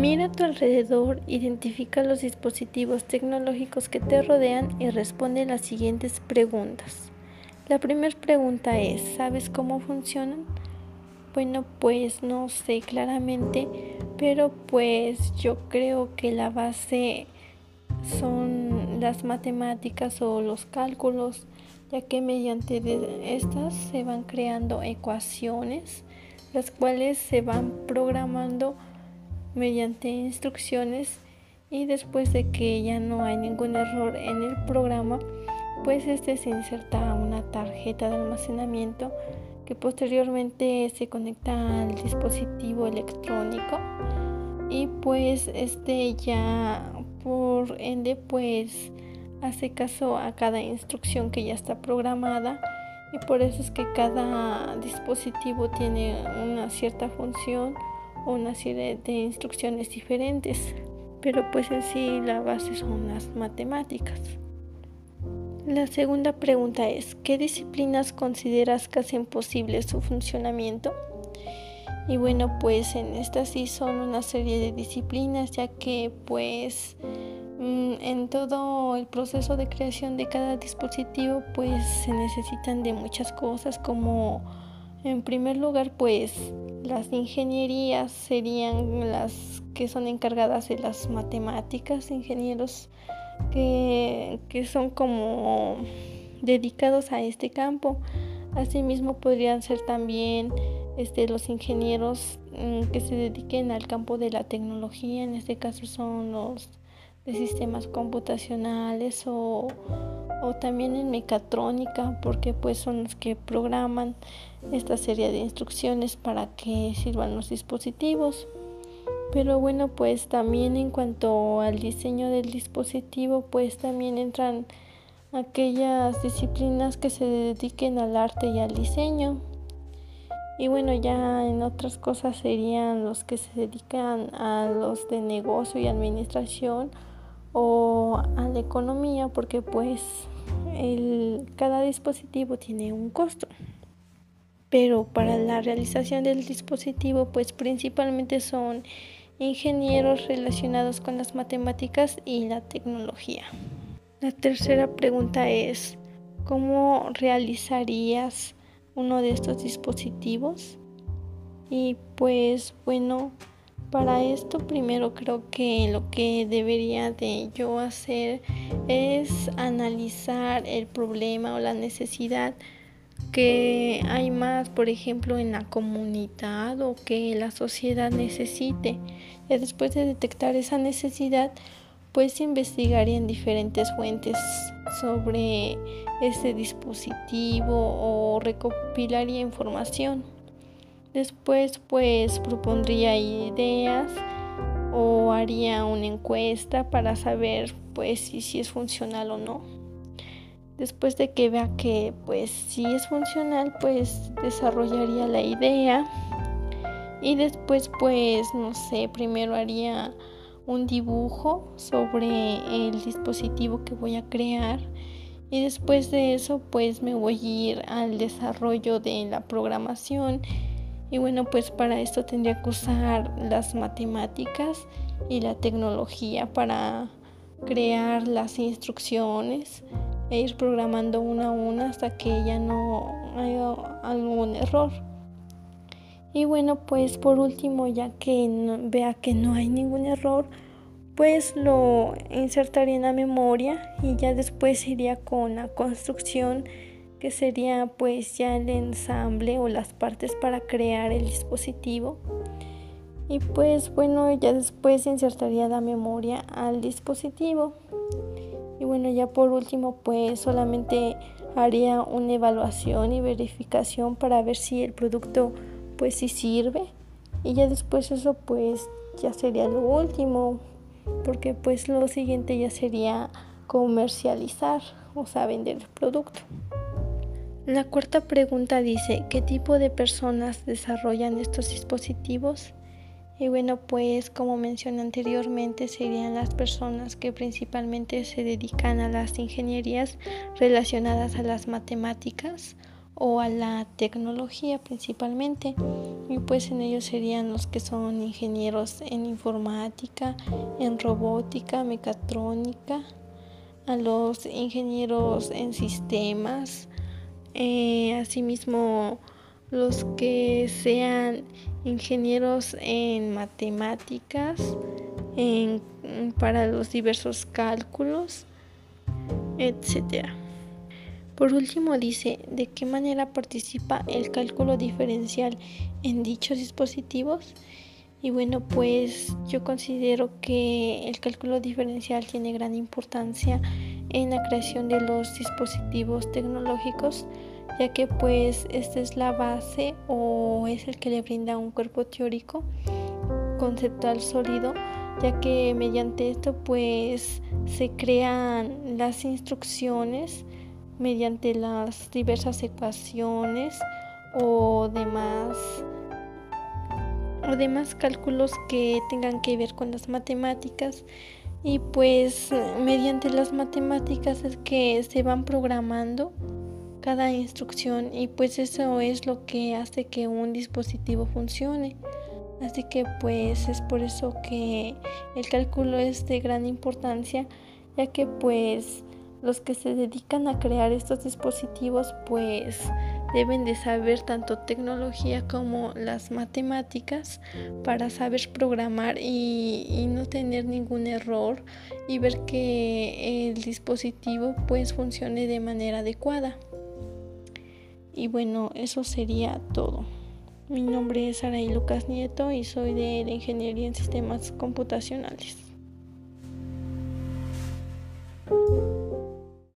Mira a tu alrededor, identifica los dispositivos tecnológicos que te rodean y responde las siguientes preguntas. La primera pregunta es, ¿sabes cómo funcionan? Bueno, pues no sé claramente, pero pues yo creo que la base son las matemáticas o los cálculos, ya que mediante estas se van creando ecuaciones, las cuales se van programando mediante instrucciones y después de que ya no hay ningún error en el programa, pues este se inserta una tarjeta de almacenamiento que posteriormente se conecta al dispositivo electrónico. Y pues este ya por ende pues hace caso a cada instrucción que ya está programada. Y por eso es que cada dispositivo tiene una cierta función una serie de instrucciones diferentes pero pues en sí la base son las matemáticas la segunda pregunta es ¿qué disciplinas consideras que hacen su funcionamiento? Y bueno, pues en estas sí son una serie de disciplinas, ya que pues mm, en todo el proceso de creación de cada dispositivo pues se necesitan de muchas cosas como en primer lugar pues las ingenierías serían las que son encargadas de las matemáticas, ingenieros que, que son como dedicados a este campo. Asimismo podrían ser también este, los ingenieros mm, que se dediquen al campo de la tecnología, en este caso son los de sistemas computacionales o, o también en mecatrónica, porque pues son los que programan esta serie de instrucciones para que sirvan los dispositivos. Pero bueno, pues también en cuanto al diseño del dispositivo, pues también entran aquellas disciplinas que se dediquen al arte y al diseño. Y bueno, ya en otras cosas serían los que se dedican a los de negocio y administración o a la economía, porque pues el, cada dispositivo tiene un costo. Pero para la realización del dispositivo, pues principalmente son ingenieros relacionados con las matemáticas y la tecnología. La tercera pregunta es, ¿cómo realizarías uno de estos dispositivos? Y pues bueno, para esto primero creo que lo que debería de yo hacer es analizar el problema o la necesidad que hay más, por ejemplo, en la comunidad o que la sociedad necesite. Y después de detectar esa necesidad, pues investigaría en diferentes fuentes sobre este dispositivo o recopilaría información. Después pues propondría ideas o haría una encuesta para saber pues si, si es funcional o no. Después de que vea que pues si es funcional pues desarrollaría la idea y después pues no sé, primero haría un dibujo sobre el dispositivo que voy a crear y después de eso pues me voy a ir al desarrollo de la programación y bueno pues para esto tendría que usar las matemáticas y la tecnología para crear las instrucciones e ir programando una a una hasta que ya no haya algún error. Y bueno, pues por último, ya que vea que no hay ningún error, pues lo insertaría en la memoria y ya después iría con la construcción que sería pues ya el ensamble o las partes para crear el dispositivo. Y pues bueno, ya después insertaría la memoria al dispositivo. Y bueno, ya por último pues solamente haría una evaluación y verificación para ver si el producto pues si sirve y ya después eso pues ya sería lo último porque pues lo siguiente ya sería comercializar o sea vender el producto. La cuarta pregunta dice, ¿qué tipo de personas desarrollan estos dispositivos? Y bueno, pues como mencioné anteriormente, serían las personas que principalmente se dedican a las ingenierías relacionadas a las matemáticas o a la tecnología principalmente y pues en ellos serían los que son ingenieros en informática, en robótica, mecatrónica, a los ingenieros en sistemas, eh, asimismo los que sean ingenieros en matemáticas, para los diversos cálculos, etcétera. Por último dice de qué manera participa el cálculo diferencial en dichos dispositivos. Y bueno, pues yo considero que el cálculo diferencial tiene gran importancia en la creación de los dispositivos tecnológicos, ya que pues esta es la base o es el que le brinda un cuerpo teórico conceptual sólido, ya que mediante esto pues se crean las instrucciones mediante las diversas ecuaciones o demás o demás cálculos que tengan que ver con las matemáticas y pues mediante las matemáticas es que se van programando cada instrucción y pues eso es lo que hace que un dispositivo funcione. Así que pues es por eso que el cálculo es de gran importancia ya que pues los que se dedican a crear estos dispositivos pues deben de saber tanto tecnología como las matemáticas para saber programar y, no tener ningún error y ver que el dispositivo pues funcione de manera adecuada. Y bueno, eso sería todo. Mi nombre es Araí Lucas Nieto y soy de Ingeniería en Sistemas Computacionales.